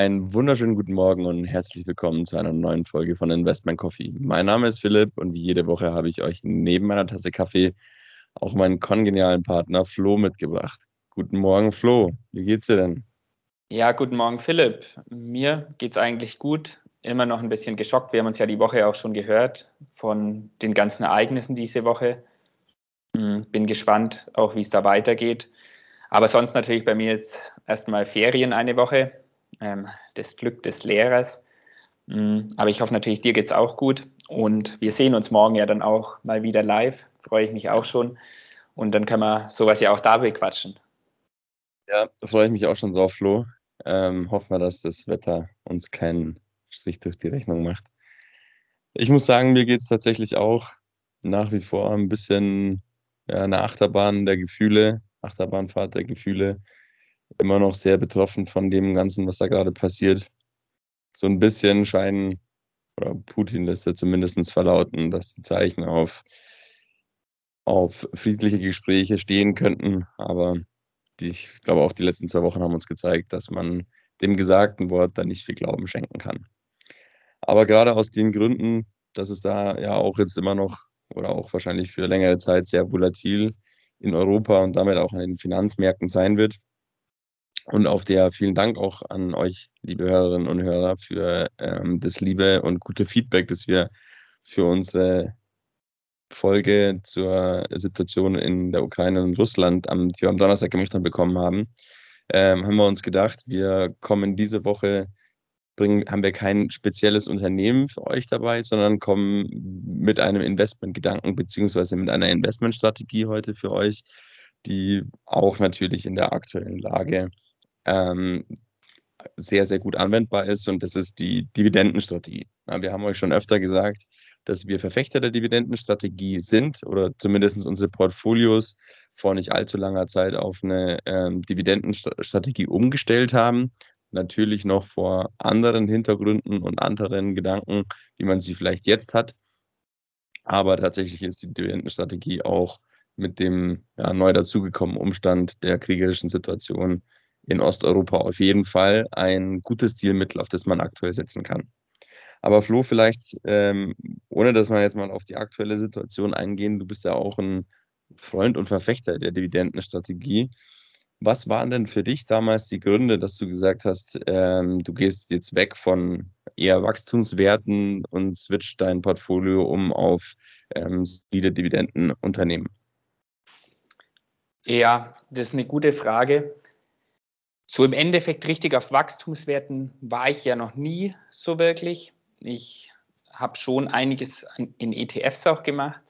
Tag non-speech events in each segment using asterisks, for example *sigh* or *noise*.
Einen wunderschönen guten Morgen und herzlich willkommen zu einer neuen Folge von Investment Coffee. Mein Name ist Philipp und wie jede Woche habe ich euch neben meiner Tasse Kaffee auch meinen kongenialen Partner Flo mitgebracht. Guten Morgen, Flo. Wie geht's dir denn? Ja, guten Morgen, Philipp. Mir geht's eigentlich gut. Immer noch ein bisschen geschockt. Wir haben uns ja die Woche auch schon gehört von den ganzen Ereignissen diese Woche. Hm, bin gespannt, auch wie es da weitergeht. Aber sonst natürlich bei mir jetzt erstmal Ferien eine Woche ähm, das Glück des Lehrers. Mhm. Aber ich hoffe natürlich, dir geht es auch gut. Und wir sehen uns morgen ja dann auch mal wieder live. Freue ich mich auch schon. Und dann können wir sowas ja auch da bequatschen. Ja, freue ich mich auch schon so auf Flo. Ähm, hoffen wir, dass das Wetter uns keinen Strich durch die Rechnung macht. Ich muss sagen, mir geht es tatsächlich auch nach wie vor ein bisschen ja, eine Achterbahn der Gefühle, Achterbahnfahrt der Gefühle immer noch sehr betroffen von dem Ganzen, was da gerade passiert. So ein bisschen scheinen, oder Putin lässt ja zumindest verlauten, dass die Zeichen auf, auf friedliche Gespräche stehen könnten. Aber die, ich glaube, auch die letzten zwei Wochen haben uns gezeigt, dass man dem gesagten Wort da nicht viel Glauben schenken kann. Aber gerade aus den Gründen, dass es da ja auch jetzt immer noch oder auch wahrscheinlich für längere Zeit sehr volatil in Europa und damit auch an den Finanzmärkten sein wird, und auf der vielen Dank auch an euch, liebe Hörerinnen und Hörer, für ähm, das liebe und gute Feedback, das wir für unsere Folge zur Situation in der Ukraine und Russland, am, die wir am Donnerstag gemacht haben, bekommen haben. Ähm, haben wir uns gedacht, wir kommen diese Woche, bringen, haben wir kein spezielles Unternehmen für euch dabei, sondern kommen mit einem Investmentgedanken beziehungsweise mit einer Investmentstrategie heute für euch, die auch natürlich in der aktuellen Lage ähm, sehr, sehr gut anwendbar ist und das ist die Dividendenstrategie. Ja, wir haben euch schon öfter gesagt, dass wir Verfechter der Dividendenstrategie sind oder zumindest unsere Portfolios vor nicht allzu langer Zeit auf eine ähm, Dividendenstrategie umgestellt haben. Natürlich noch vor anderen Hintergründen und anderen Gedanken, die man sie vielleicht jetzt hat. Aber tatsächlich ist die Dividendenstrategie auch mit dem ja, neu dazugekommenen Umstand der kriegerischen Situation in Osteuropa auf jeden Fall ein gutes Stilmittel, auf das man aktuell setzen kann. Aber Flo, vielleicht, ähm, ohne dass wir jetzt mal auf die aktuelle Situation eingehen, du bist ja auch ein Freund und Verfechter der Dividendenstrategie. Was waren denn für dich damals die Gründe, dass du gesagt hast, ähm, du gehst jetzt weg von eher Wachstumswerten und switcht dein Portfolio um auf ähm, solide Dividendenunternehmen? Ja, das ist eine gute Frage. So im Endeffekt richtig auf Wachstumswerten war ich ja noch nie so wirklich. Ich habe schon einiges in ETFs auch gemacht,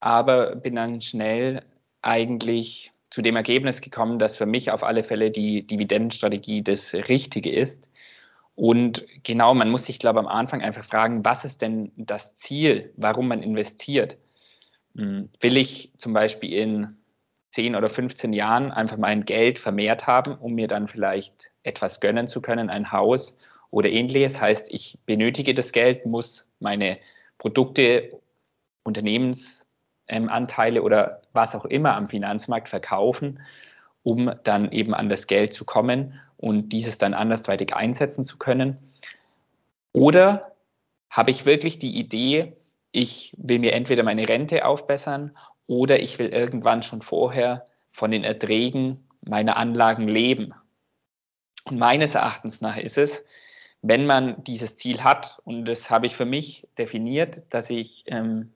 aber bin dann schnell eigentlich zu dem Ergebnis gekommen, dass für mich auf alle Fälle die Dividendenstrategie das Richtige ist. Und genau, man muss sich, glaube ich, am Anfang einfach fragen, was ist denn das Ziel, warum man investiert? Hm, will ich zum Beispiel in 10 oder 15 Jahren einfach mein Geld vermehrt haben, um mir dann vielleicht etwas gönnen zu können, ein Haus oder ähnliches. Heißt, ich benötige das Geld, muss meine Produkte, Unternehmensanteile oder was auch immer am Finanzmarkt verkaufen, um dann eben an das Geld zu kommen und dieses dann andersweitig einsetzen zu können. Oder habe ich wirklich die Idee, ich will mir entweder meine Rente aufbessern oder ich will irgendwann schon vorher von den Erträgen meiner Anlagen leben. Und meines Erachtens nach ist es, wenn man dieses Ziel hat, und das habe ich für mich definiert, dass ich ähm,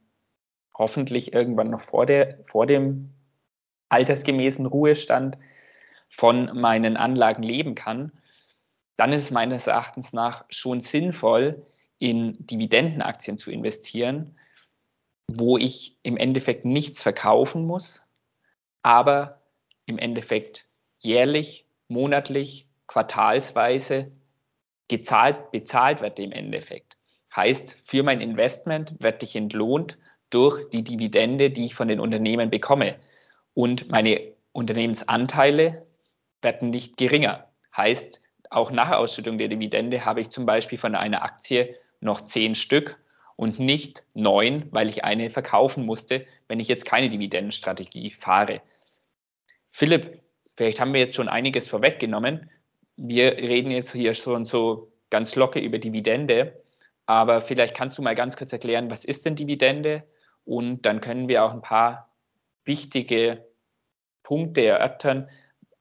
hoffentlich irgendwann noch vor, der, vor dem altersgemäßen Ruhestand von meinen Anlagen leben kann, dann ist es meines Erachtens nach schon sinnvoll, in Dividendenaktien zu investieren, wo ich im Endeffekt nichts verkaufen muss, aber im Endeffekt jährlich, monatlich, quartalsweise gezahlt, bezahlt wird im Endeffekt. Heißt, für mein Investment werde ich entlohnt durch die Dividende, die ich von den Unternehmen bekomme. Und meine Unternehmensanteile werden nicht geringer. Heißt, auch nach Ausschüttung der Dividende habe ich zum Beispiel von einer Aktie noch zehn Stück und nicht neun, weil ich eine verkaufen musste, wenn ich jetzt keine Dividendenstrategie fahre. Philipp, vielleicht haben wir jetzt schon einiges vorweggenommen. wir reden jetzt hier schon so ganz locker über Dividende, aber vielleicht kannst du mal ganz kurz erklären, was ist denn Dividende? Und dann können wir auch ein paar wichtige Punkte erörtern,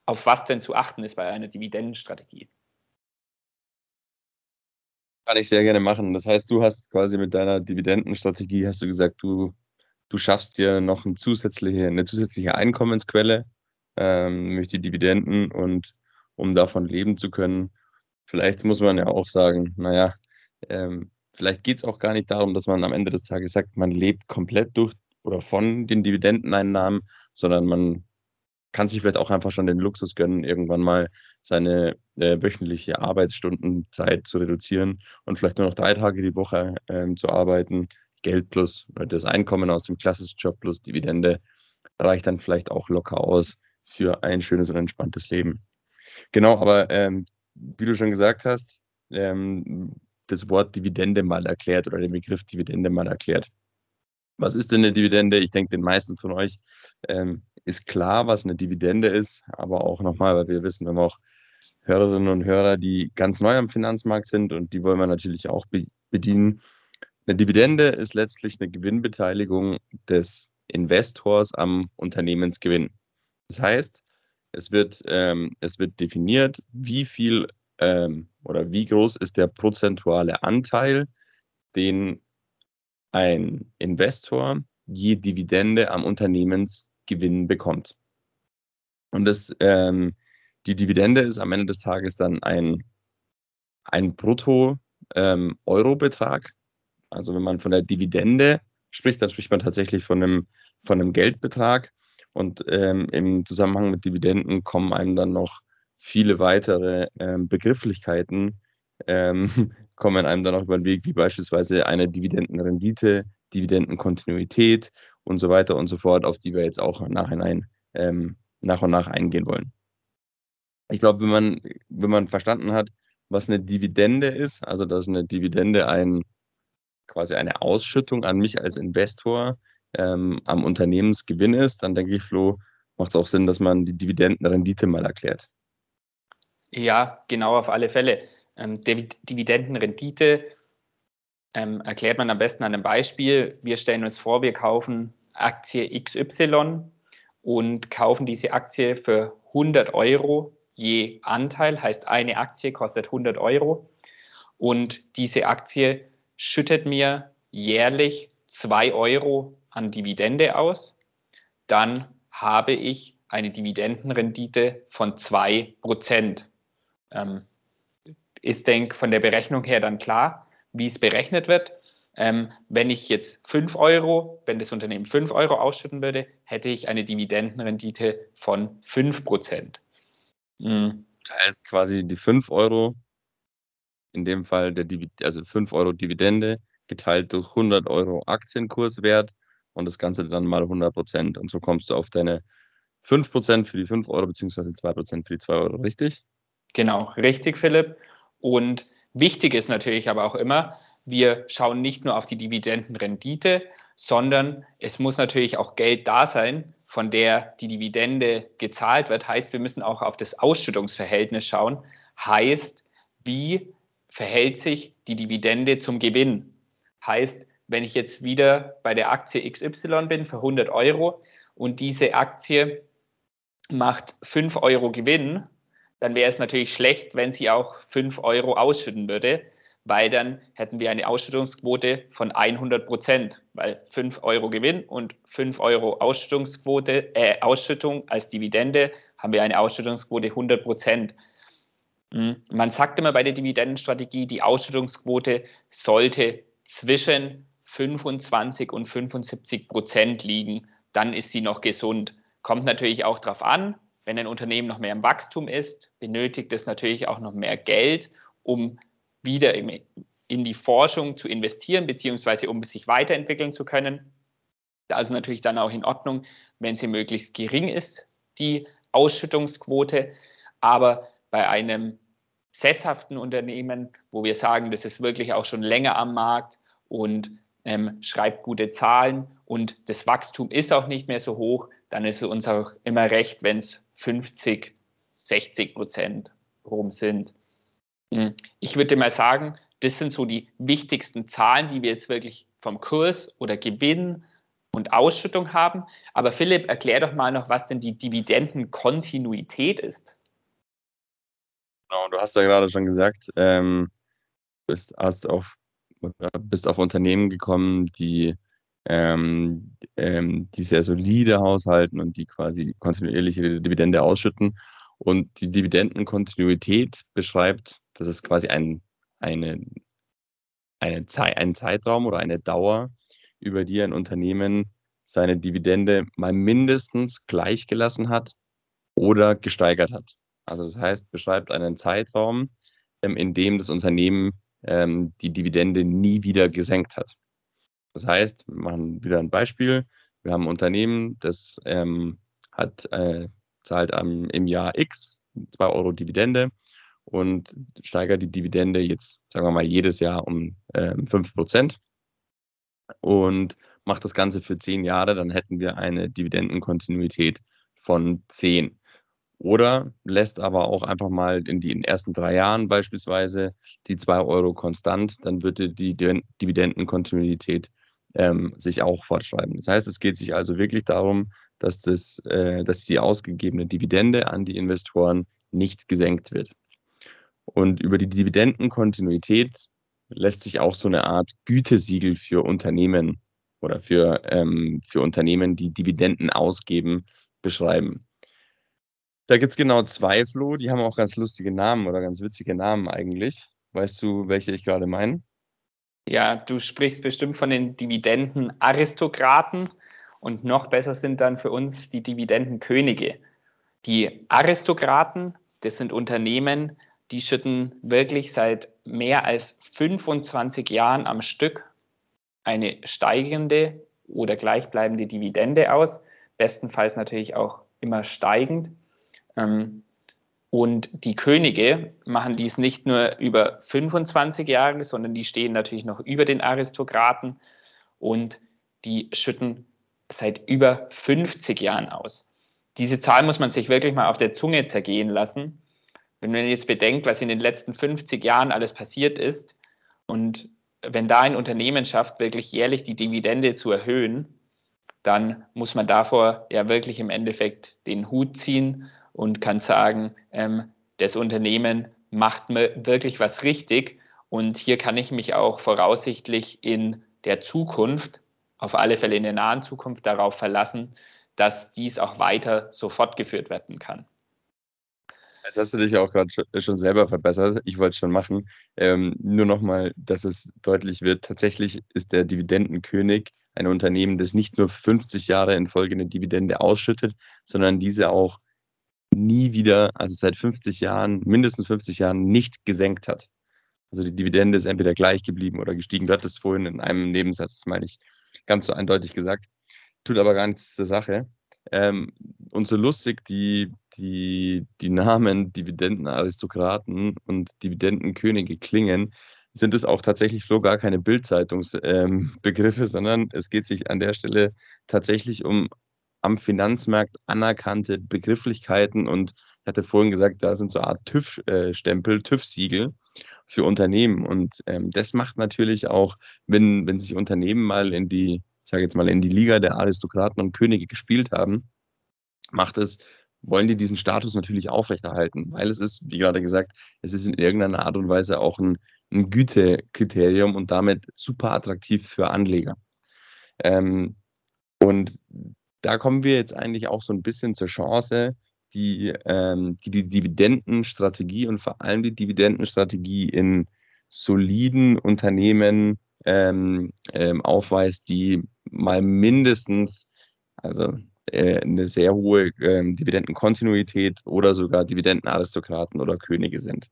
auf was denn zu achten ist bei einer Dividendenstrategie. Kann ich sehr gerne machen. Das heißt, du hast quasi mit deiner Dividendenstrategie, hast du gesagt, du, du schaffst dir noch eine zusätzliche, eine zusätzliche Einkommensquelle, ähm, nämlich die Dividenden und um davon leben zu können. Vielleicht muss man ja auch sagen, naja, ähm, vielleicht geht es auch gar nicht darum, dass man am Ende des Tages sagt, man lebt komplett durch oder von den Dividendeneinnahmen, sondern man kann sich vielleicht auch einfach schon den Luxus gönnen, irgendwann mal seine äh, wöchentliche Arbeitsstundenzeit zu reduzieren und vielleicht nur noch drei Tage die Woche ähm, zu arbeiten. Geld plus das Einkommen aus dem klassischen Job plus Dividende reicht dann vielleicht auch locker aus für ein schönes und entspanntes Leben. Genau, aber ähm, wie du schon gesagt hast, ähm, das Wort Dividende mal erklärt oder den Begriff Dividende mal erklärt. Was ist denn eine Dividende? Ich denke, den meisten von euch ähm, ist klar, was eine Dividende ist, aber auch nochmal, weil wir wissen, wir haben auch Hörerinnen und Hörer, die ganz neu am Finanzmarkt sind und die wollen wir natürlich auch be bedienen. Eine Dividende ist letztlich eine Gewinnbeteiligung des Investors am Unternehmensgewinn. Das heißt, es wird, ähm, es wird definiert, wie viel ähm, oder wie groß ist der prozentuale Anteil, den ein Investor je Dividende am Unternehmensgewinn bekommt. Und das, ähm, die Dividende ist am Ende des Tages dann ein, ein Brutto-Euro-Betrag. Ähm, also wenn man von der Dividende spricht, dann spricht man tatsächlich von einem, von einem Geldbetrag. Und ähm, im Zusammenhang mit Dividenden kommen einem dann noch viele weitere ähm, Begrifflichkeiten, ähm, *laughs* kommen einem dann auch über den Weg, wie beispielsweise eine Dividendenrendite, Dividendenkontinuität und so weiter und so fort, auf die wir jetzt auch Nachhinein ähm, nach und nach eingehen wollen. Ich glaube, wenn man, wenn man verstanden hat, was eine Dividende ist, also dass eine Dividende ein, quasi eine Ausschüttung an mich als Investor ähm, am Unternehmensgewinn ist, dann denke ich, Flo, macht es auch Sinn, dass man die Dividendenrendite mal erklärt. Ja, genau auf alle Fälle. Ähm, Dividendenrendite ähm, erklärt man am besten an einem Beispiel. Wir stellen uns vor, wir kaufen Aktie XY und kaufen diese Aktie für 100 Euro je Anteil, heißt eine Aktie kostet 100 Euro und diese Aktie schüttet mir jährlich 2 Euro an Dividende aus, dann habe ich eine Dividendenrendite von 2%. Ähm, ist, denk von der Berechnung her dann klar, wie es berechnet wird. Ähm, wenn ich jetzt 5 Euro, wenn das Unternehmen 5 Euro ausschütten würde, hätte ich eine Dividendenrendite von 5 Prozent. Mhm. Das heißt quasi die 5 Euro, in dem Fall der Divid also 5 Euro Dividende, geteilt durch 100 Euro Aktienkurswert und das Ganze dann mal 100 Prozent. Und so kommst du auf deine 5 Prozent für die 5 Euro beziehungsweise 2 Prozent für die 2 Euro, richtig? Genau, richtig, Philipp. Und wichtig ist natürlich aber auch immer, wir schauen nicht nur auf die Dividendenrendite, sondern es muss natürlich auch Geld da sein, von der die Dividende gezahlt wird. Heißt, wir müssen auch auf das Ausschüttungsverhältnis schauen. Heißt, wie verhält sich die Dividende zum Gewinn? Heißt, wenn ich jetzt wieder bei der Aktie XY bin für 100 Euro und diese Aktie macht 5 Euro Gewinn, dann wäre es natürlich schlecht, wenn sie auch 5 Euro ausschütten würde, weil dann hätten wir eine Ausschüttungsquote von 100 Prozent, weil 5 Euro Gewinn und 5 Euro Ausschüttungsquote, äh, Ausschüttung als Dividende haben wir eine Ausschüttungsquote 100 Prozent. Hm, man sagt immer bei der Dividendenstrategie, die Ausschüttungsquote sollte zwischen 25 und 75 Prozent liegen, dann ist sie noch gesund. Kommt natürlich auch darauf an, wenn ein Unternehmen noch mehr im Wachstum ist, benötigt es natürlich auch noch mehr Geld, um wieder in die Forschung zu investieren, beziehungsweise um sich weiterentwickeln zu können. Da ist natürlich dann auch in Ordnung, wenn sie möglichst gering ist, die Ausschüttungsquote. Aber bei einem sesshaften Unternehmen, wo wir sagen, das ist wirklich auch schon länger am Markt und ähm, schreibt gute Zahlen und das Wachstum ist auch nicht mehr so hoch, dann ist es uns auch immer recht, wenn es 50, 60 Prozent rum sind. Hm, ich würde mal sagen, das sind so die wichtigsten Zahlen, die wir jetzt wirklich vom Kurs oder Gewinn und Ausschüttung haben. Aber Philipp, erklär doch mal noch, was denn die Dividendenkontinuität ist. Genau, du hast ja gerade schon gesagt, ähm, bist, hast auf, bist auf Unternehmen gekommen, die, ähm, ähm, die sehr solide haushalten und die quasi kontinuierliche Dividende ausschütten. Und die Dividendenkontinuität beschreibt, das ist quasi ein, eine, eine Zeit, ein Zeitraum oder eine Dauer, über die ein Unternehmen seine Dividende mal mindestens gleichgelassen hat oder gesteigert hat. Also das heißt, beschreibt einen Zeitraum, ähm, in dem das Unternehmen ähm, die Dividende nie wieder gesenkt hat. Das heißt, wir machen wieder ein Beispiel. Wir haben ein Unternehmen, das ähm, hat, äh, zahlt am, im Jahr X 2 Euro Dividende und steigert die Dividende jetzt, sagen wir mal, jedes Jahr um ähm, 5 Prozent und macht das Ganze für 10 Jahre, dann hätten wir eine Dividendenkontinuität von 10. Oder lässt aber auch einfach mal in den ersten drei Jahren beispielsweise die 2 Euro konstant, dann würde die Dividendenkontinuität ähm, sich auch fortschreiben. Das heißt, es geht sich also wirklich darum, dass, das, äh, dass die ausgegebene Dividende an die Investoren nicht gesenkt wird. Und über die Dividendenkontinuität lässt sich auch so eine Art Gütesiegel für Unternehmen oder für, ähm, für Unternehmen, die Dividenden ausgeben, beschreiben. Da gibt es genau zwei, Flo, die haben auch ganz lustige Namen oder ganz witzige Namen eigentlich. Weißt du, welche ich gerade meine? Ja, du sprichst bestimmt von den Dividendenaristokraten und noch besser sind dann für uns die Dividendenkönige. Die Aristokraten, das sind Unternehmen, die schütten wirklich seit mehr als 25 Jahren am Stück eine steigende oder gleichbleibende Dividende aus, bestenfalls natürlich auch immer steigend. Ähm, und die Könige machen dies nicht nur über 25 Jahre, sondern die stehen natürlich noch über den Aristokraten und die schütten seit über 50 Jahren aus. Diese Zahl muss man sich wirklich mal auf der Zunge zergehen lassen. Wenn man jetzt bedenkt, was in den letzten 50 Jahren alles passiert ist und wenn da ein Unternehmen schafft, wirklich jährlich die Dividende zu erhöhen, dann muss man davor ja wirklich im Endeffekt den Hut ziehen und kann sagen, ähm, das Unternehmen macht mir wirklich was richtig und hier kann ich mich auch voraussichtlich in der Zukunft, auf alle Fälle in der nahen Zukunft darauf verlassen, dass dies auch weiter so fortgeführt werden kann. Jetzt hast du dich ja auch gerade schon selber verbessert. Ich wollte es schon machen. Ähm, nur nochmal, dass es deutlich wird. Tatsächlich ist der Dividendenkönig ein Unternehmen, das nicht nur 50 Jahre in Folge eine Dividende ausschüttet, sondern diese auch nie wieder, also seit 50 Jahren, mindestens 50 Jahren nicht gesenkt hat. Also die Dividende ist entweder gleich geblieben oder gestiegen. Du hattest vorhin in einem Nebensatz, das meine ich, ganz so eindeutig gesagt. Tut aber gar nichts zur Sache. Ähm, und so lustig die, die, die Namen Dividendenaristokraten und Dividendenkönige klingen, sind es auch tatsächlich so gar keine Bildzeitungsbegriffe, ähm, sondern es geht sich an der Stelle tatsächlich um am Finanzmarkt anerkannte Begrifflichkeiten und ich hatte vorhin gesagt, da sind so eine Art TÜV-Stempel, äh, TÜV-Siegel für Unternehmen. Und ähm, das macht natürlich auch, wenn, wenn sich Unternehmen mal in die sage jetzt mal, in die Liga der Aristokraten und Könige gespielt haben, macht es, wollen die diesen Status natürlich aufrechterhalten, weil es ist, wie gerade gesagt, es ist in irgendeiner Art und Weise auch ein, ein Gütekriterium und damit super attraktiv für Anleger. Ähm, und da kommen wir jetzt eigentlich auch so ein bisschen zur Chance, die, ähm, die, die Dividendenstrategie und vor allem die Dividendenstrategie in soliden Unternehmen ähm, ähm, aufweist, die mal mindestens, also eine sehr hohe ähm, Dividendenkontinuität oder sogar Dividendenaristokraten oder Könige sind.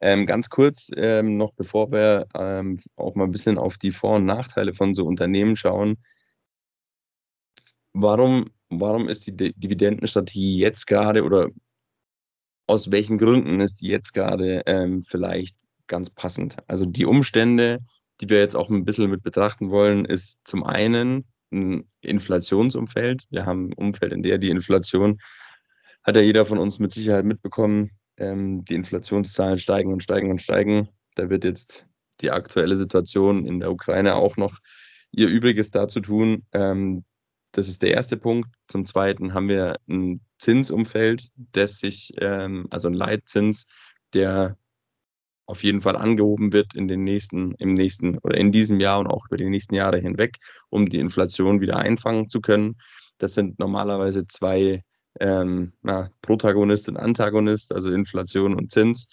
Ähm, ganz kurz ähm, noch, bevor wir ähm, auch mal ein bisschen auf die Vor- und Nachteile von so Unternehmen schauen. Warum, warum ist die Dividendenstrategie jetzt gerade oder aus welchen Gründen ist die jetzt gerade ähm, vielleicht ganz passend? Also die Umstände, die wir jetzt auch ein bisschen mit betrachten wollen, ist zum einen ein Inflationsumfeld. Wir haben ein Umfeld, in der die Inflation, hat ja jeder von uns mit Sicherheit mitbekommen, ähm, die Inflationszahlen steigen und steigen und steigen. Da wird jetzt die aktuelle Situation in der Ukraine auch noch ihr Übriges dazu tun. Ähm, das ist der erste Punkt. Zum Zweiten haben wir ein Zinsumfeld, das sich, ähm, also ein Leitzins, der auf jeden Fall angehoben wird in den nächsten, im nächsten oder in diesem Jahr und auch über die nächsten Jahre hinweg, um die Inflation wieder einfangen zu können. Das sind normalerweise zwei ähm, na, Protagonist und Antagonist, also Inflation und Zins,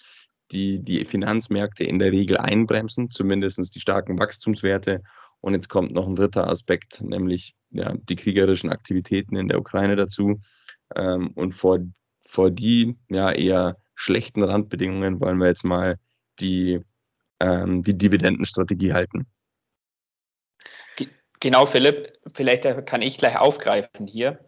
die die Finanzmärkte in der Regel einbremsen, zumindest die starken Wachstumswerte. Und jetzt kommt noch ein dritter Aspekt, nämlich ja, die kriegerischen Aktivitäten in der Ukraine dazu. Ähm, und vor, vor die ja eher schlechten Randbedingungen wollen wir jetzt mal die, ähm, die Dividendenstrategie halten. Genau, Philipp, vielleicht kann ich gleich aufgreifen hier.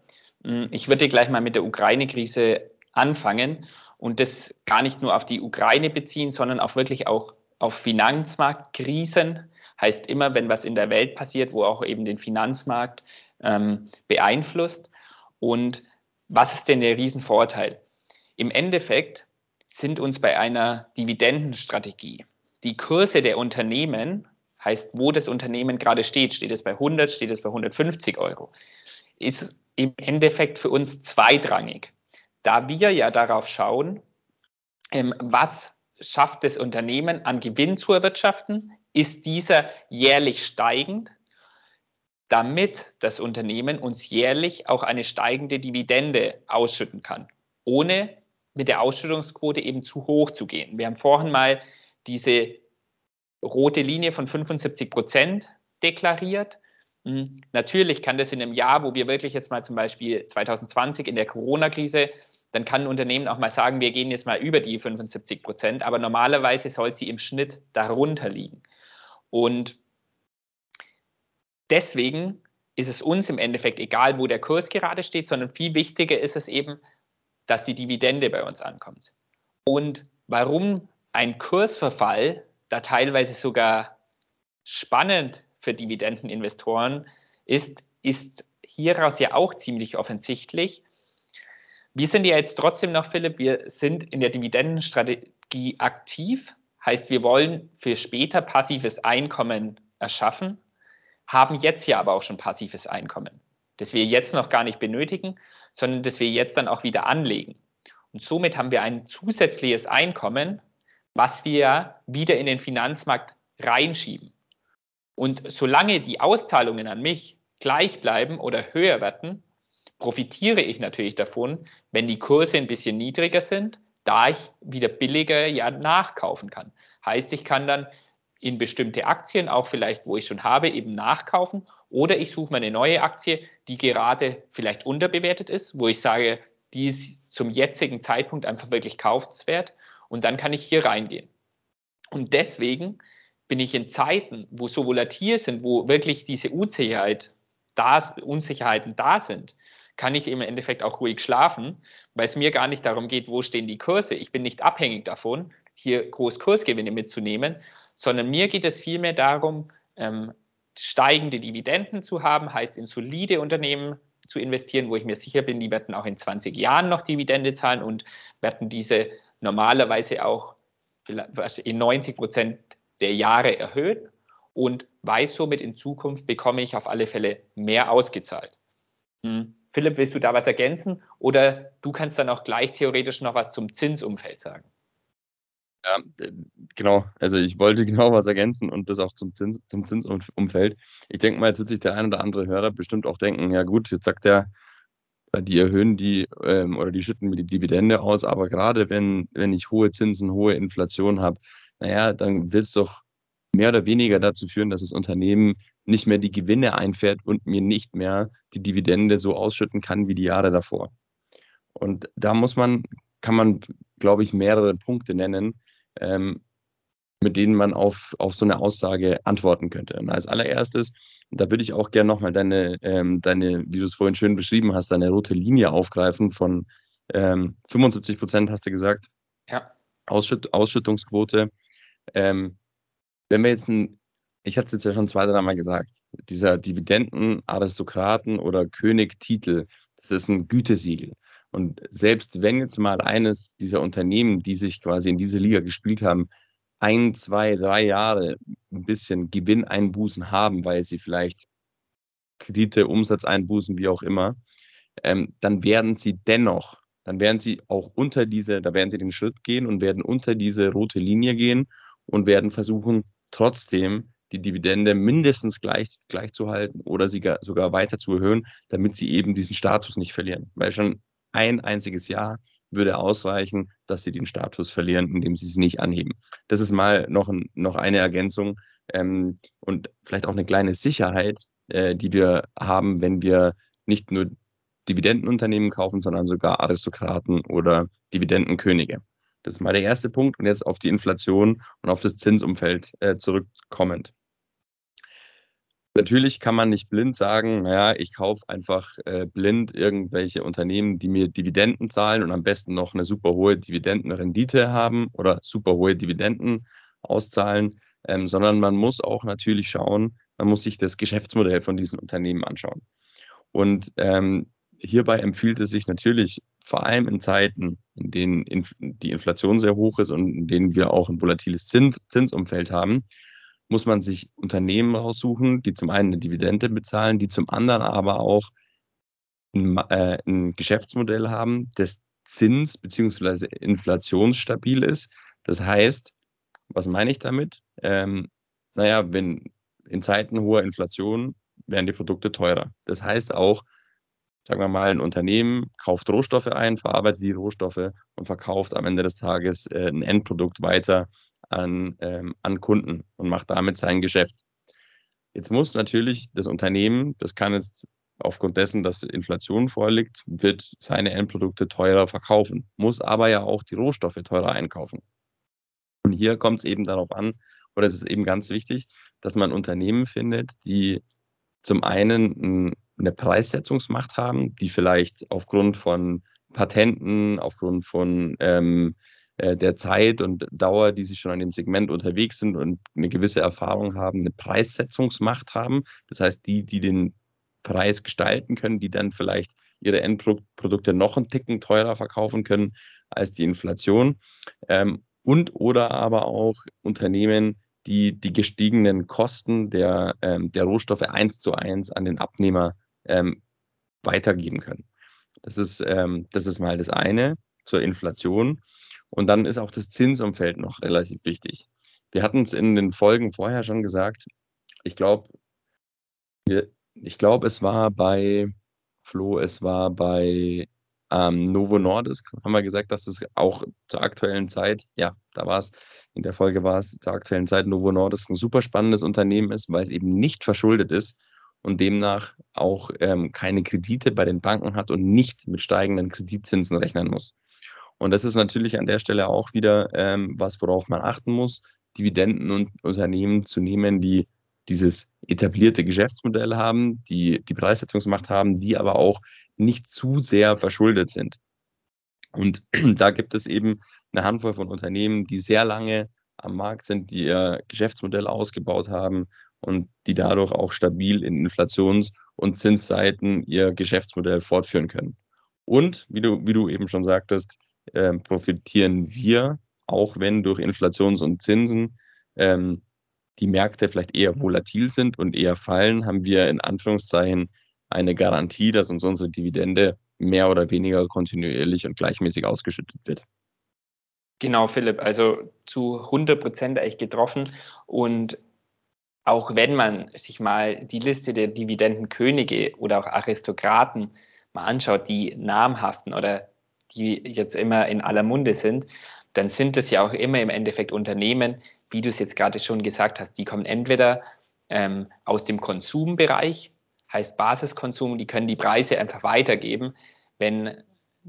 Hm, ich würde gleich mal mit der Ukraine-Krise anfangen und das gar nicht nur auf die Ukraine beziehen, sondern auch wirklich auch auf Finanzmarktkrisen. Heißt immer, wenn was in der Welt passiert, wo auch eben den Finanzmarkt ähm, beeinflusst. Und was ist denn der Riesenvorteil? Im Endeffekt sind uns bei einer Dividendenstrategie. Die Kurse der Unternehmen, heißt, wo das Unternehmen gerade steht, steht es bei 100, steht es bei 150 Euro, ist im Endeffekt für uns zweitrangig, da wir ja darauf schauen, ähm, was schafft das Unternehmen an Gewinn zu erwirtschaften, ist dieser jährlich steigend, damit das Unternehmen uns jährlich auch eine steigende Dividende ausschütten kann, ohne mit der Ausschüttungsquote eben zu hoch zu gehen. Wir haben vorhin mal diese rote Linie von 75 Prozent deklariert. Hm, natürlich kann das in einem Jahr, wo wir wirklich jetzt mal zum Beispiel 2020 in der Corona-Krise, dann kann ein Unternehmen auch mal sagen, wir gehen jetzt mal über die 75 Prozent, aber normalerweise soll sie im Schnitt darunter liegen. Und deswegen ist es uns im Endeffekt egal, wo der Kurs gerade steht, sondern viel wichtiger ist es eben, dass die Dividende bei uns ankommt. Und warum ein Kursverfall da teilweise sogar spannend für Dividendeninvestoren ist, ist hieraus ja auch ziemlich offensichtlich. Wir sind ja jetzt trotzdem noch, Philipp, wir sind in der Dividendenstrategie aktiv, heißt, wir wollen für später passives Einkommen erschaffen, haben jetzt ja aber auch schon passives Einkommen, das wir jetzt noch gar nicht benötigen, sondern das wir jetzt dann auch wieder anlegen. Und somit haben wir ein zusätzliches Einkommen, was wir wieder in den Finanzmarkt reinschieben. Und solange die Auszahlungen an mich gleich bleiben oder höher werden, profitiere ich natürlich davon, wenn die Kurse ein bisschen niedriger sind, da ich wieder billiger ja nachkaufen kann. Heißt, ich kann dann in bestimmte Aktien, auch vielleicht, wo ich schon habe, eben nachkaufen. Oder ich suche mir eine neue Aktie, die gerade vielleicht unterbewertet ist, wo ich sage, die ist zum jetzigen Zeitpunkt einfach wirklich kaufenswert. Und dann kann ich hier reingehen. Und deswegen bin ich in Zeiten, wo so volatil sind, wo wirklich diese Unsicherheit da, Unsicherheiten da sind, kann ich im Endeffekt auch ruhig schlafen, weil es mir gar nicht darum geht, wo stehen die Kurse. Ich bin nicht abhängig davon, hier groß Kursgewinne mitzunehmen, sondern mir geht es vielmehr darum, ähm, steigende Dividenden zu haben, heißt in solide Unternehmen zu investieren, wo ich mir sicher bin, die werden auch in 20 Jahren noch Dividende zahlen und werden diese normalerweise auch in 90 Prozent der Jahre erhöhen und weiß somit in Zukunft bekomme ich auf alle Fälle mehr ausgezahlt. Hm. Philipp, willst du da was ergänzen oder du kannst dann auch gleich theoretisch noch was zum Zinsumfeld sagen? Ja, genau. Also ich wollte *laughs* genau was ergänzen und das auch zum, Zins, zum Zinsumfeld. Ich denke mal, jetzt wird sich der ein oder andere Hörer bestimmt auch denken, ja gut, jetzt sagt er, äh, die erhöhen die ähm, oder die schütten mir die Dividende aus, aber gerade wenn, wenn ich hohe Zinsen, hohe Inflation habe, naja, dann wird es doch mehr oder weniger dazu führen, dass das Unternehmen nicht mehr die Gewinne einfährt und mir nicht mehr die Dividende so ausschütten kann wie die Jahre davor. Und da muss man, kann man, glaube ich, mehrere Punkte nennen, ähm, mit denen man auf, auf so eine Aussage antworten könnte. Und als allererstes, da würde ich auch gerne nochmal deine, ähm, deine, wie du es vorhin schön beschrieben hast, deine rote Linie aufgreifen von ähm, 75 Prozent, hast du gesagt. Ja. Ausschütt, Ausschüttungsquote. Ähm, wenn wir jetzt ein, ich hatte es jetzt ja schon zwei, drei Mal gesagt, dieser Dividenden-Aristokraten oder König-Titel, das ist ein Gütesiegel. Und selbst wenn jetzt mal eines dieser Unternehmen, die sich quasi in diese Liga gespielt haben, ein, zwei, drei Jahre ein bisschen Gewinneinbußen haben, weil sie vielleicht Kredite, Umsatzeinbußen, wie auch immer, ähm, dann werden sie dennoch, dann werden sie auch unter diese, da werden sie den Schritt gehen und werden unter diese rote Linie gehen und werden versuchen, trotzdem die Dividende mindestens gleich, gleich zu halten oder sie sogar weiter zu erhöhen, damit sie eben diesen Status nicht verlieren. Weil schon ein einziges Jahr würde ausreichen, dass sie den Status verlieren, indem sie sie nicht anheben. Das ist mal noch, ein, noch eine Ergänzung ähm, und vielleicht auch eine kleine Sicherheit, äh, die wir haben, wenn wir nicht nur Dividendenunternehmen kaufen, sondern sogar Aristokraten oder Dividendenkönige. Das ist mal der erste Punkt. Und jetzt auf die Inflation und auf das Zinsumfeld äh, zurückkommend. Natürlich kann man nicht blind sagen, naja, ich kaufe einfach äh, blind irgendwelche Unternehmen, die mir Dividenden zahlen und am besten noch eine super hohe Dividendenrendite haben oder super hohe Dividenden auszahlen, ähm, sondern man muss auch natürlich schauen, man muss sich das Geschäftsmodell von diesen Unternehmen anschauen. Und ähm, hierbei empfiehlt es sich natürlich, vor allem in Zeiten, in denen die Inflation sehr hoch ist und in denen wir auch ein volatiles Zins Zinsumfeld haben, muss man sich Unternehmen raussuchen, die zum einen eine Dividende bezahlen, die zum anderen aber auch ein, äh, ein Geschäftsmodell haben, das zins- bzw. inflationsstabil ist. Das heißt, was meine ich damit? Ähm, naja, wenn in Zeiten hoher Inflation werden die Produkte teurer. Das heißt auch, sagen wir mal, ein Unternehmen kauft Rohstoffe ein, verarbeitet die Rohstoffe und verkauft am Ende des Tages äh, ein Endprodukt weiter an, ähm, an Kunden und macht damit sein Geschäft. Jetzt muss natürlich das Unternehmen, das kann jetzt aufgrund dessen, dass Inflation vorliegt, wird seine Endprodukte teurer verkaufen, muss aber ja auch die Rohstoffe teurer einkaufen. Und hier kommt es eben darauf an, oder es ist eben ganz wichtig, dass man Unternehmen findet, die zum einen eine Preissetzungsmacht haben, die vielleicht aufgrund von Patenten, aufgrund von ähm, äh, der Zeit und Dauer, die sie schon an dem Segment unterwegs sind und eine gewisse Erfahrung haben, eine Preissetzungsmacht haben. Das heißt, die, die den Preis gestalten können, die dann vielleicht ihre Endprodukte noch einen Ticken teurer verkaufen können als die Inflation. Ähm, und oder aber auch Unternehmen, die die gestiegenen Kosten der, ähm, der Rohstoffe eins zu eins an den Abnehmer ähm, weitergeben können. Das ist, ähm, das ist mal das eine zur Inflation. Und dann ist auch das Zinsumfeld noch relativ wichtig. Wir hatten es in den Folgen vorher schon gesagt. Ich glaube, ich glaube, es war bei Flo, es war bei ähm, Novo Nordisk, haben wir gesagt, dass es auch zur aktuellen Zeit, ja, da war es, in der Folge war es zur aktuellen Zeit Novo Nordisk ein super spannendes Unternehmen ist, weil es eben nicht verschuldet ist und demnach auch ähm, keine Kredite bei den Banken hat und nicht mit steigenden Kreditzinsen rechnen muss. Und das ist natürlich an der Stelle auch wieder ähm, was, worauf man achten muss, Dividenden und Unternehmen zu nehmen, die dieses etablierte Geschäftsmodell haben, die die Preissetzungsmacht haben, die aber auch nicht zu sehr verschuldet sind. Und *clears throat* da gibt es eben eine Handvoll von Unternehmen, die sehr lange am Markt sind, die ihr Geschäftsmodell ausgebaut haben und die dadurch auch stabil in Inflations- und Zinsseiten ihr Geschäftsmodell fortführen können. Und wie du, wie du eben schon sagtest, äh, profitieren wir, auch wenn durch Inflations- und Zinsen ähm, die Märkte vielleicht eher volatil sind und eher fallen, haben wir in Anführungszeichen eine Garantie, dass uns unsere Dividende mehr oder weniger kontinuierlich und gleichmäßig ausgeschüttet wird. Genau, Philipp, also zu 100 Prozent eigentlich getroffen. Und auch wenn man sich mal die Liste der Dividendenkönige oder auch Aristokraten mal anschaut, die namhaften oder die jetzt immer in aller Munde sind, dann sind es ja auch immer im Endeffekt Unternehmen, wie du es jetzt gerade schon gesagt hast, die kommen entweder ähm, aus dem Konsumbereich, heißt Basiskonsum, die können die Preise einfach weitergeben. Wenn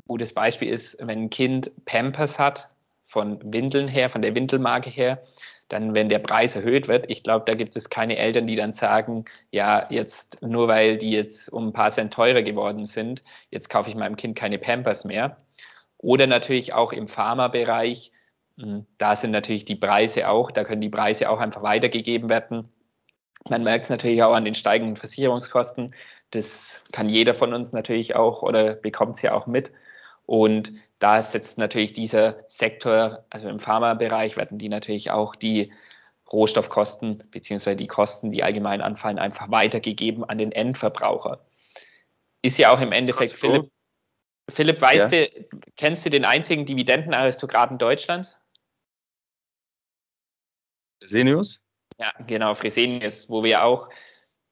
gutes Beispiel ist, wenn ein Kind Pampers hat, von Windeln her, von der Windelmarke her, dann, wenn der Preis erhöht wird, ich glaube, da gibt es keine Eltern, die dann sagen, ja, jetzt nur weil die jetzt um ein paar Cent teurer geworden sind, jetzt kaufe ich meinem Kind keine Pampers mehr. Oder natürlich auch im Pharmabereich, hm, da sind natürlich die Preise auch, da können die Preise auch einfach weitergegeben werden. Man merkt es natürlich auch an den steigenden Versicherungskosten. Das kann jeder von uns natürlich auch oder bekommt es ja auch mit. Und da setzt natürlich dieser Sektor, also im Pharmabereich werden die natürlich auch die Rohstoffkosten beziehungsweise die Kosten, die allgemein anfallen, einfach weitergegeben an den Endverbraucher. Ist ja auch im Endeffekt, Philipp, Philipp, weißt ja. du, kennst du den einzigen Dividendenaristokraten Deutschlands? Fresenius? Ja, genau, Fresenius, wo wir auch,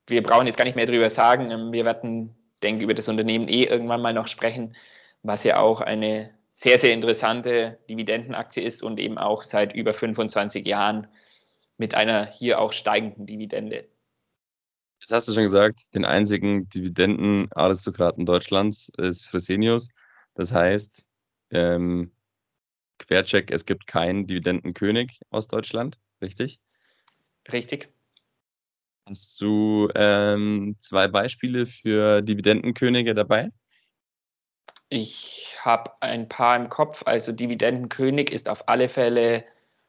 wir brauchen jetzt gar nicht mehr drüber sagen, wir werden, denke über das Unternehmen eh irgendwann mal noch sprechen, was ja auch eine sehr, sehr interessante Dividendenaktie ist und eben auch seit über 25 Jahren mit einer hier auch steigenden Dividende. Jetzt hast du schon gesagt, den einzigen Dividendenaristokraten Deutschlands ist Fresenius. Das heißt, ähm, Quercheck, es gibt keinen Dividendenkönig aus Deutschland, richtig? Richtig. Hast du ähm, zwei Beispiele für Dividendenkönige dabei? Ich habe ein paar im Kopf. Also Dividendenkönig ist auf alle Fälle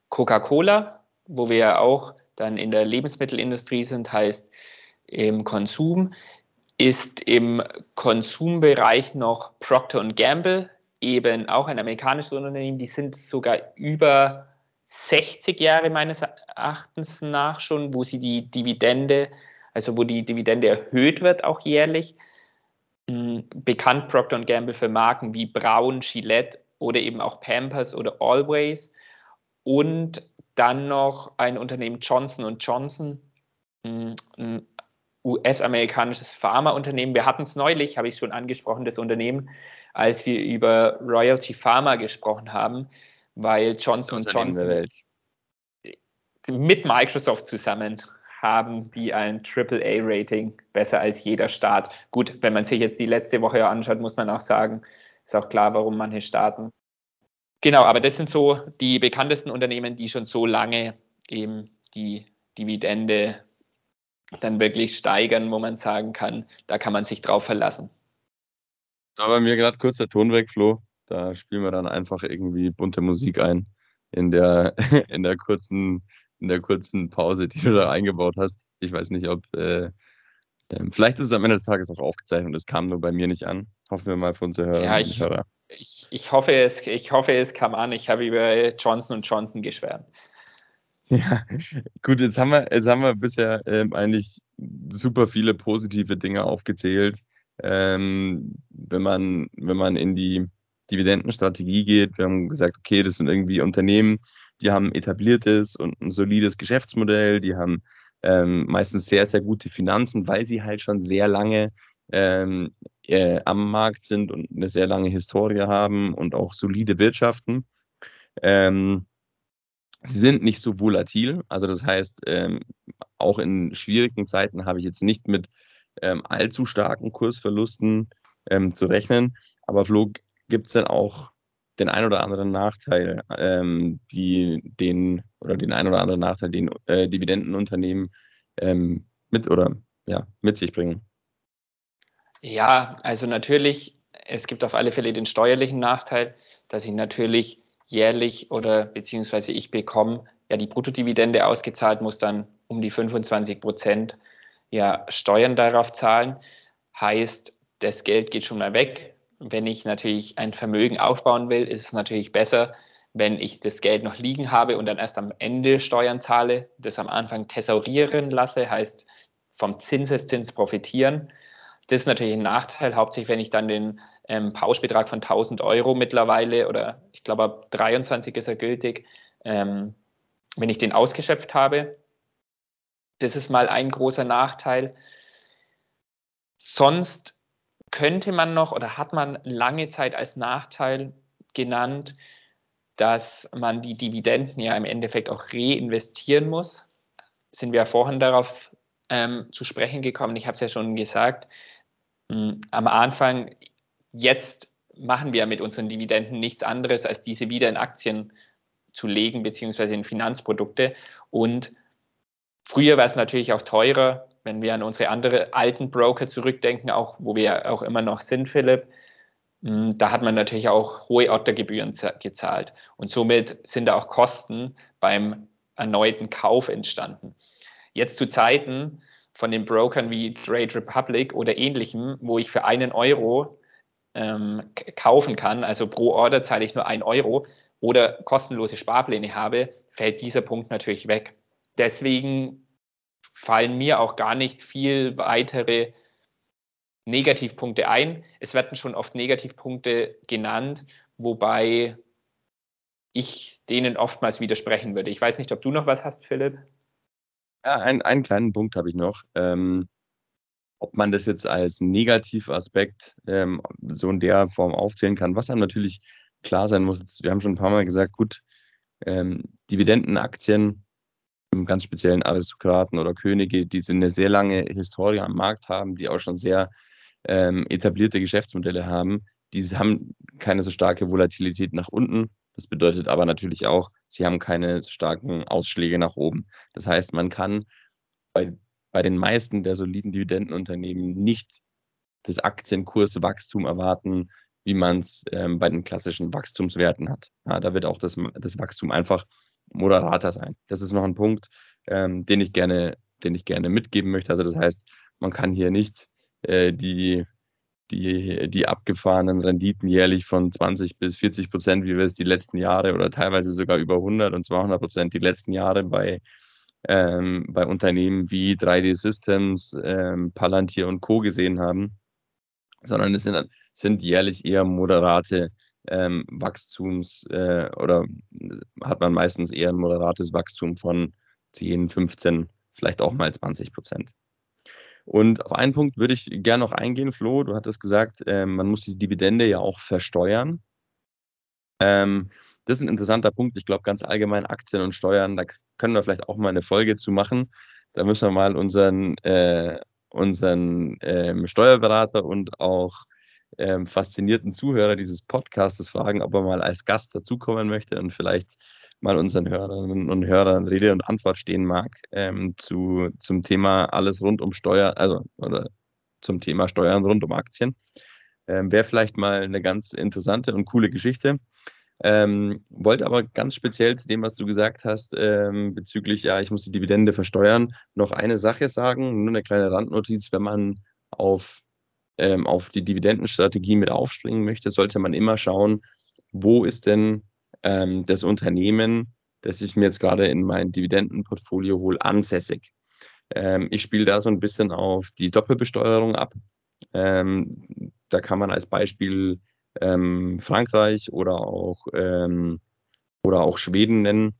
Coca-Cola, wo wir ja auch dann in der Lebensmittelindustrie sind, heißt im Konsum, ist im Konsumbereich noch Procter Gamble, eben auch ein amerikanisches Unternehmen, die sind sogar über 60 Jahre meines Erachtens nach schon, wo sie die Dividende, also wo die Dividende erhöht wird, auch jährlich. Hm, bekannt Procter Gamble für Marken wie Braun, Gillette oder eben auch Pampers oder Always. Und dann noch ein Unternehmen Johnson Johnson, hm, US-amerikanisches Pharmaunternehmen. Wir hatten es neulich, habe ich schon angesprochen, das Unternehmen, als wir über Royalty Pharma gesprochen haben, weil Johnson Johnson mit Microsoft zusammen haben die ein AAA-Rating, besser als jeder Staat. Gut, wenn man sich jetzt die letzte Woche anschaut, muss man auch sagen, ist auch klar, warum manche Staaten. Genau, aber das sind so die bekanntesten Unternehmen, die schon so lange eben die Dividende dann wirklich steigern, wo man sagen kann, da kann man sich drauf verlassen. Da war mir gerade kurz der Ton weg, Flo. Da spielen wir dann einfach irgendwie bunte Musik ein in der, *laughs* in der kurzen in der kurzen Pause, die du da eingebaut hast. Ich weiß nicht, ob äh, äh, vielleicht ist es am Ende des Tages auch aufgezeichnet und es kam nur bei mir nicht an. Hoffen wir mal für unsere Hörer. Ja, ich, Hörer. Ich, ich, hoffe, es, ich hoffe, es kam an. Ich habe über Johnson Johnson geschwärmt. Ja, gut, jetzt haben wir, jetzt haben wir bisher ähm, eigentlich super viele positive Dinge aufgezählt. Ähm, wenn man, wenn man in die Dividendenstrategie geht, wir haben gesagt, okay, das sind irgendwie Unternehmen, die haben etabliertes und ein solides Geschäftsmodell, die haben ähm, meistens sehr, sehr gute Finanzen, weil sie halt schon sehr lange ähm, äh, am Markt sind und eine sehr lange Historie haben und auch solide Wirtschaften. Ähm, sie sind nicht so volatil, also das heißt, ähm, auch in schwierigen Zeiten habe ich jetzt nicht mit ähm, allzu starken Kursverlusten ähm, zu rechnen. Aber Flo, gibt es denn auch den ein oder anderen Nachteil, ähm, die den oder den ein oder anderen Nachteil, den äh, Dividendenunternehmen ähm, mit oder ja mit sich bringen? Ja, also natürlich, es gibt auf alle Fälle den steuerlichen Nachteil, dass ich natürlich jährlich oder beziehungsweise ich bekomme ja die Bruttodividende ausgezahlt, muss dann um die 25 Prozent ja Steuern darauf zahlen. Heißt, das Geld geht schon mal weg, wenn ich natürlich ein Vermögen aufbauen will, ist es natürlich besser, wenn ich das Geld noch liegen habe und dann erst am Ende Steuern zahle, das am Anfang thesaurieren lasse, heißt vom Zinseszins profitieren. Das ist natürlich ein Nachteil, hauptsächlich wenn ich dann den ähm, Pauschbetrag von 1000 Euro mittlerweile oder ich glaube ab 23 ist er gültig, ähm, wenn ich den ausgeschöpft habe. Das ist mal ein großer Nachteil. Sonst könnte man noch oder hat man lange Zeit als Nachteil genannt, dass man die Dividenden ja im Endeffekt auch reinvestieren muss. Sind wir ja vorhin darauf ähm, zu sprechen gekommen. Ich habe es ja schon gesagt. Hm, am Anfang, jetzt machen wir mit unseren Dividenden nichts anderes, als diese wieder in Aktien zu legen, beziehungsweise in Finanzprodukte. Und früher war es natürlich auch teurer, wenn wir an unsere andere alten Broker zurückdenken, auch wo wir auch immer noch sind, Philipp, hm, da hat man natürlich auch hohe Ottergebühren gezahlt. Und somit sind da auch Kosten beim erneuten Kauf entstanden. Jetzt zu Zeiten von den Brokern wie Trade Republic oder ähnlichem, wo ich für einen Euro ähm, kaufen kann, also pro Order zahle ich nur ein Euro oder kostenlose Sparpläne habe, fällt dieser Punkt natürlich weg. Deswegen fallen mir auch gar nicht viel weitere Negativpunkte ein. Es werden schon oft Negativpunkte genannt, wobei ich denen oftmals widersprechen würde. Ich weiß nicht, ob du noch was hast, Philipp. Ja, ein, einen kleinen Punkt habe ich noch. Ähm, ob man das jetzt als Negativaspekt ähm, so in der Form aufzählen kann, was einem natürlich klar sein muss. Wir haben schon ein paar Mal gesagt, gut, ähm, Dividendenaktien, im ganz speziellen Aristokraten oder Könige, die eine sehr lange Historie am Markt haben, die auch schon sehr ähm, etablierte Geschäftsmodelle haben, die haben keine so starke Volatilität nach unten. Das bedeutet aber natürlich auch, sie haben keine starken Ausschläge nach oben. Das heißt, man kann bei, bei den meisten der soliden Dividendenunternehmen nicht das Aktienkurswachstum erwarten, wie man es ähm, bei den klassischen Wachstumswerten hat. Ja, da wird auch das, das Wachstum einfach moderater sein. Das ist noch ein Punkt, ähm, den ich gerne, den ich gerne mitgeben möchte. Also das heißt, man kann hier nicht äh, die, die, die abgefahrenen Renditen jährlich von 20 bis 40 Prozent, wie wir es die letzten Jahre oder teilweise sogar über 100 und 200 Prozent die letzten Jahre bei, ähm, bei Unternehmen wie 3D Systems, ähm, Palantir und Co. gesehen haben, sondern es sind, sind jährlich eher moderate ähm, Wachstums äh, oder hat man meistens eher ein moderates Wachstum von 10, 15, vielleicht auch mal 20 Prozent. Und auf einen Punkt würde ich gerne noch eingehen, Flo. Du hattest gesagt, äh, man muss die Dividende ja auch versteuern. Ähm, das ist ein interessanter Punkt. Ich glaube, ganz allgemein Aktien und Steuern, da können wir vielleicht auch mal eine Folge zu machen. Da müssen wir mal unseren, äh, unseren ähm, Steuerberater und auch ähm, faszinierten Zuhörer dieses Podcasts fragen, ob er mal als Gast dazukommen möchte und vielleicht mal unseren Hörerinnen und Hörern Rede und Antwort stehen mag ähm, zu, zum Thema alles rund um Steuer, also oder zum Thema Steuern rund um Aktien. Ähm, Wäre vielleicht mal eine ganz interessante und coole Geschichte. Ähm, wollte aber ganz speziell zu dem, was du gesagt hast, ähm, bezüglich, ja, ich muss die Dividende versteuern, noch eine Sache sagen, nur eine kleine Randnotiz, wenn man auf, ähm, auf die Dividendenstrategie mit aufspringen möchte, sollte man immer schauen, wo ist denn ähm, das Unternehmen, das ich mir jetzt gerade in mein Dividendenportfolio hole, ansässig. Ähm, ich spiele da so ein bisschen auf die Doppelbesteuerung ab. Ähm, da kann man als Beispiel ähm, Frankreich oder auch, ähm, oder auch Schweden nennen.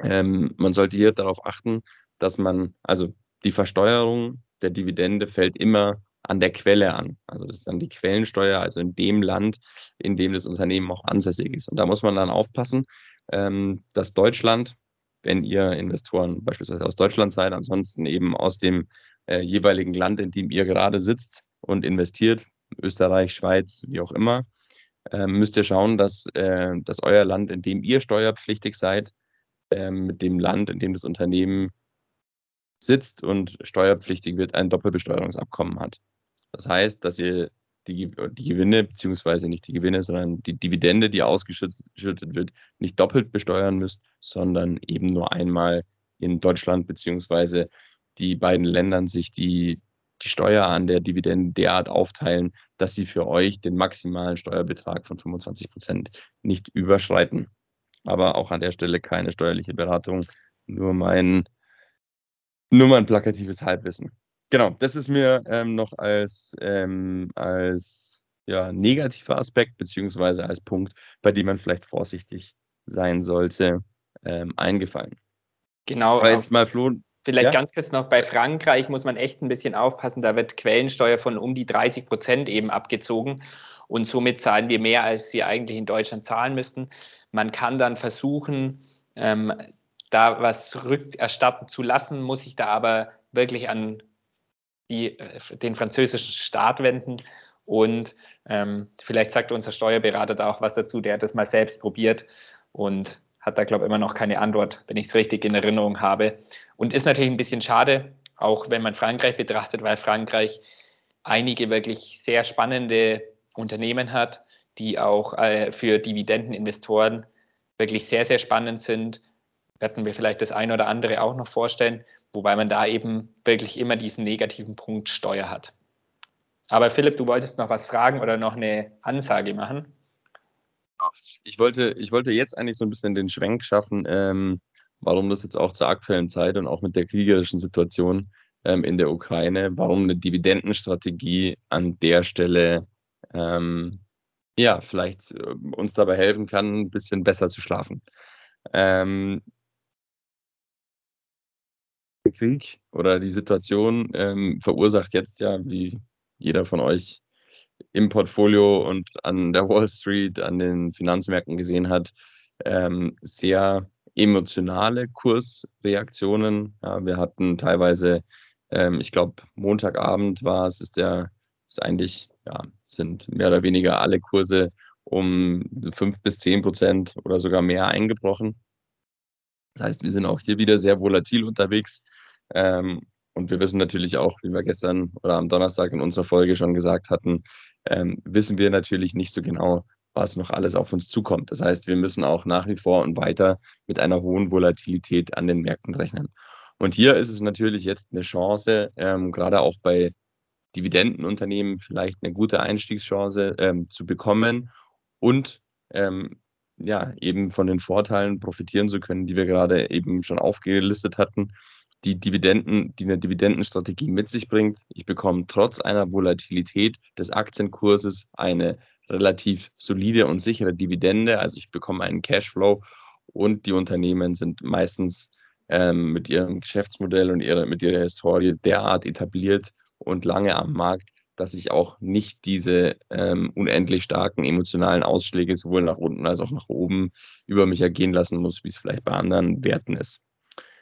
Ähm, man sollte hier darauf achten, dass man, also die Versteuerung der Dividende fällt immer an der Quelle an. Also das ist dann die Quellensteuer, also in dem Land, in dem das Unternehmen auch ansässig ist. Und da muss man dann aufpassen, ähm, dass Deutschland, wenn ihr Investoren beispielsweise aus Deutschland seid, ansonsten eben aus dem äh, jeweiligen Land, in dem ihr gerade sitzt und investiert, Österreich, Schweiz, wie auch immer, äh, müsst ihr schauen, dass, äh, dass euer Land, in dem ihr steuerpflichtig seid, äh, mit dem Land, in dem das Unternehmen sitzt und steuerpflichtig wird, ein Doppelbesteuerungsabkommen hat. Das heißt, dass ihr die, die Gewinne, beziehungsweise nicht die Gewinne, sondern die Dividende, die ausgeschüttet wird, nicht doppelt besteuern müsst, sondern eben nur einmal in Deutschland, beziehungsweise die beiden Ländern sich die, die Steuer an der Dividende derart aufteilen, dass sie für euch den maximalen Steuerbetrag von 25 Prozent nicht überschreiten. Aber auch an der Stelle keine steuerliche Beratung, nur mein, nur mein plakatives Halbwissen genau, das ist mir ähm, noch als, ähm, als ja, negativer Aspekt beziehungsweise als Punkt, bei dem man vielleicht vorsichtig sein sollte, ähm, eingefallen. Genau. Aber jetzt mal Flo. Vielleicht ja? ganz kurz noch, bei Frankreich muss man echt ein bisschen aufpassen, da wird Quellensteuer von um die 30 Prozent eben abgezogen und somit zahlen wir mehr, als wir eigentlich in Deutschland zahlen müssten. Man kann dann versuchen, ähm, da was rückerstatten zu lassen, muss sich da aber wirklich an die, äh, den französischen Staat wenden. Und ähm, vielleicht sagt unser Steuerberater da auch was dazu, der hat das mal selbst probiert und hat da, glaube ich, immer noch keine Antwort, wenn ich es richtig in Erinnerung habe. Und ist natürlich ein bisschen schade, auch wenn man Frankreich betrachtet, weil Frankreich einige wirklich sehr spannende Unternehmen hat, die auch äh, für Dividendeninvestoren wirklich sehr, sehr spannend sind. Werden wir vielleicht das eine oder andere auch noch vorstellen wobei man da eben wirklich immer diesen negativen Punkt Steuer hat. Aber Philipp, du wolltest noch was fragen oder noch eine Ansage machen? Ich wollte, ich wollte jetzt eigentlich so ein bisschen den Schwenk schaffen, ähm, warum das jetzt auch zur aktuellen Zeit und auch mit der kriegerischen Situation ähm, in der Ukraine, warum eine Dividendenstrategie an der Stelle ähm, ja vielleicht äh, uns dabei helfen kann, ein bisschen besser zu schlafen. Ähm, der Krieg oder die Situation ähm, verursacht jetzt ja, wie jeder von euch im Portfolio und an der Wall Street, an den Finanzmärkten gesehen hat, ähm, sehr emotionale Kursreaktionen. Ja, wir hatten teilweise, ähm, ich glaube, Montagabend war es, ist der, ist eigentlich, ja, sind mehr oder weniger alle Kurse um fünf bis zehn Prozent oder sogar mehr eingebrochen. Das heißt, wir sind auch hier wieder sehr volatil unterwegs. Ähm, und wir wissen natürlich auch, wie wir gestern oder am Donnerstag in unserer Folge schon gesagt hatten, ähm, wissen wir natürlich nicht so genau, was noch alles auf uns zukommt. Das heißt, wir müssen auch nach wie vor und weiter mit einer hohen Volatilität an den Märkten rechnen. Und hier ist es natürlich jetzt eine Chance, ähm, gerade auch bei Dividendenunternehmen vielleicht eine gute Einstiegschance ähm, zu bekommen und ähm, ja, eben von den Vorteilen profitieren zu können, die wir gerade eben schon aufgelistet hatten die Dividenden, die eine Dividendenstrategie mit sich bringt. Ich bekomme trotz einer Volatilität des Aktienkurses eine relativ solide und sichere Dividende. Also ich bekomme einen Cashflow und die Unternehmen sind meistens ähm, mit ihrem Geschäftsmodell und ihrer, mit ihrer Historie derart etabliert und lange am Markt, dass ich auch nicht diese ähm, unendlich starken emotionalen Ausschläge sowohl nach unten als auch nach oben über mich ergehen lassen muss, wie es vielleicht bei anderen Werten ist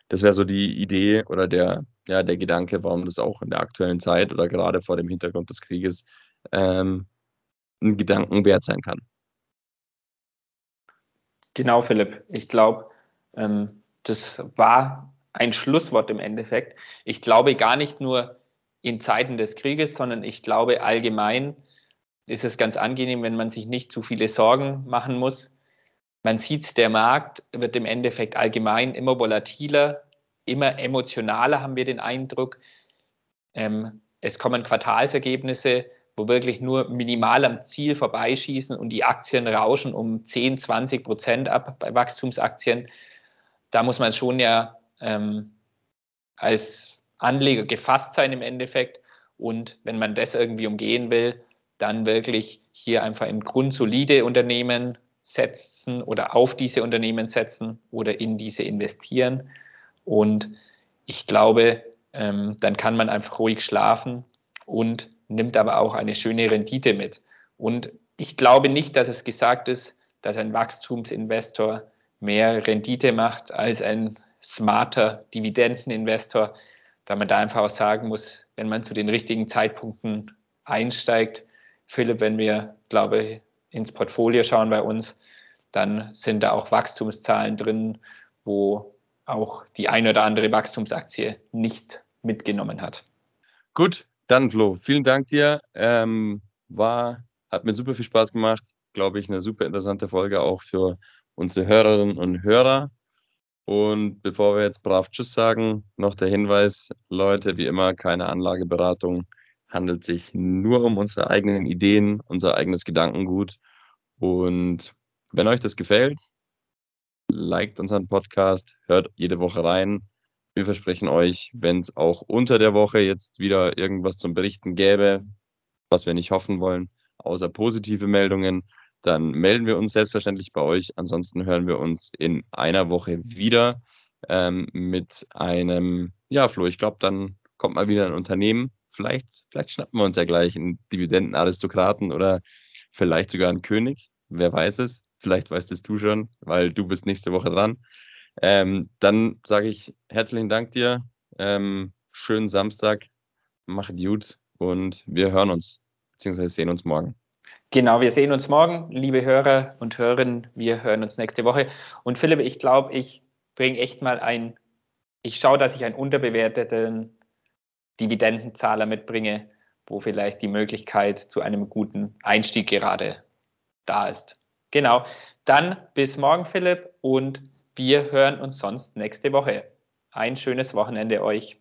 das wäre so die Idee oder der, ja, der Gedanke, warum das auch in der aktuellen Zeit oder gerade vor dem Hintergrund des Krieges ähm, ein Gedanken wert sein kann. Genau, Philipp. Ich glaube, ähm, das war ein Schlusswort im Endeffekt. Ich glaube gar nicht nur in Zeiten des Krieges, sondern ich glaube allgemein ist es ganz angenehm, wenn man sich nicht zu viele Sorgen machen muss, man sieht, der Markt wird im Endeffekt allgemein immer volatiler, immer emotionaler, haben wir den Eindruck. Ähm, es kommen Quartalsergebnisse, wo wirklich nur minimal am Ziel vorbeischießen und die Aktien rauschen um 10, 20 Prozent ab bei Wachstumsaktien. Da muss man schon ja ähm, als Anleger gefasst sein im Endeffekt. Und wenn man das irgendwie umgehen will, dann wirklich hier einfach in grundsolide Unternehmen setzen oder auf diese Unternehmen setzen oder in diese investieren. Und ich glaube, ähm, dann kann man einfach ruhig schlafen und nimmt aber auch eine schöne Rendite mit. Und ich glaube nicht, dass es gesagt ist, dass ein Wachstumsinvestor mehr Rendite macht als ein smarter Dividendeninvestor, weil man da einfach auch sagen muss, wenn man zu den richtigen Zeitpunkten einsteigt, Philipp, wenn wir, glaube ich, ins Portfolio schauen bei uns, dann sind da auch Wachstumszahlen drin, wo auch die eine oder andere Wachstumsaktie nicht mitgenommen hat. Gut, dann Flo, vielen Dank dir. Ähm, war, hat mir super viel Spaß gemacht. Glaube ich, eine super interessante Folge auch für unsere Hörerinnen und Hörer. Und bevor wir jetzt brav Tschüss sagen, noch der Hinweis, Leute, wie immer, keine Anlageberatung, handelt sich nur um unsere eigenen Ideen, unser eigenes Gedankengut. Und wenn euch das gefällt, liked unseren Podcast, hört jede Woche rein. Wir versprechen euch, wenn es auch unter der Woche jetzt wieder irgendwas zum Berichten gäbe, was wir nicht hoffen wollen, außer positive Meldungen, dann melden wir uns selbstverständlich bei euch. Ansonsten hören wir uns in einer Woche wieder ähm, mit einem, ja, Flo, ich glaube, dann kommt mal wieder ein Unternehmen. Vielleicht, vielleicht schnappen wir uns ja gleich einen Dividendenaristokraten oder vielleicht sogar einen König. Wer weiß es. Vielleicht weißt es du schon, weil du bist nächste Woche dran. Ähm, dann sage ich herzlichen Dank dir. Ähm, schönen Samstag. Mach gut und wir hören uns, beziehungsweise sehen uns morgen. Genau, wir sehen uns morgen, liebe Hörer und Hörerinnen. Wir hören uns nächste Woche. Und Philipp, ich glaube, ich bringe echt mal ein, ich schaue, dass ich einen unterbewerteten Dividendenzahler mitbringe, wo vielleicht die Möglichkeit zu einem guten Einstieg gerade da ist. Genau. Dann bis morgen, Philipp, und wir hören uns sonst nächste Woche. Ein schönes Wochenende euch.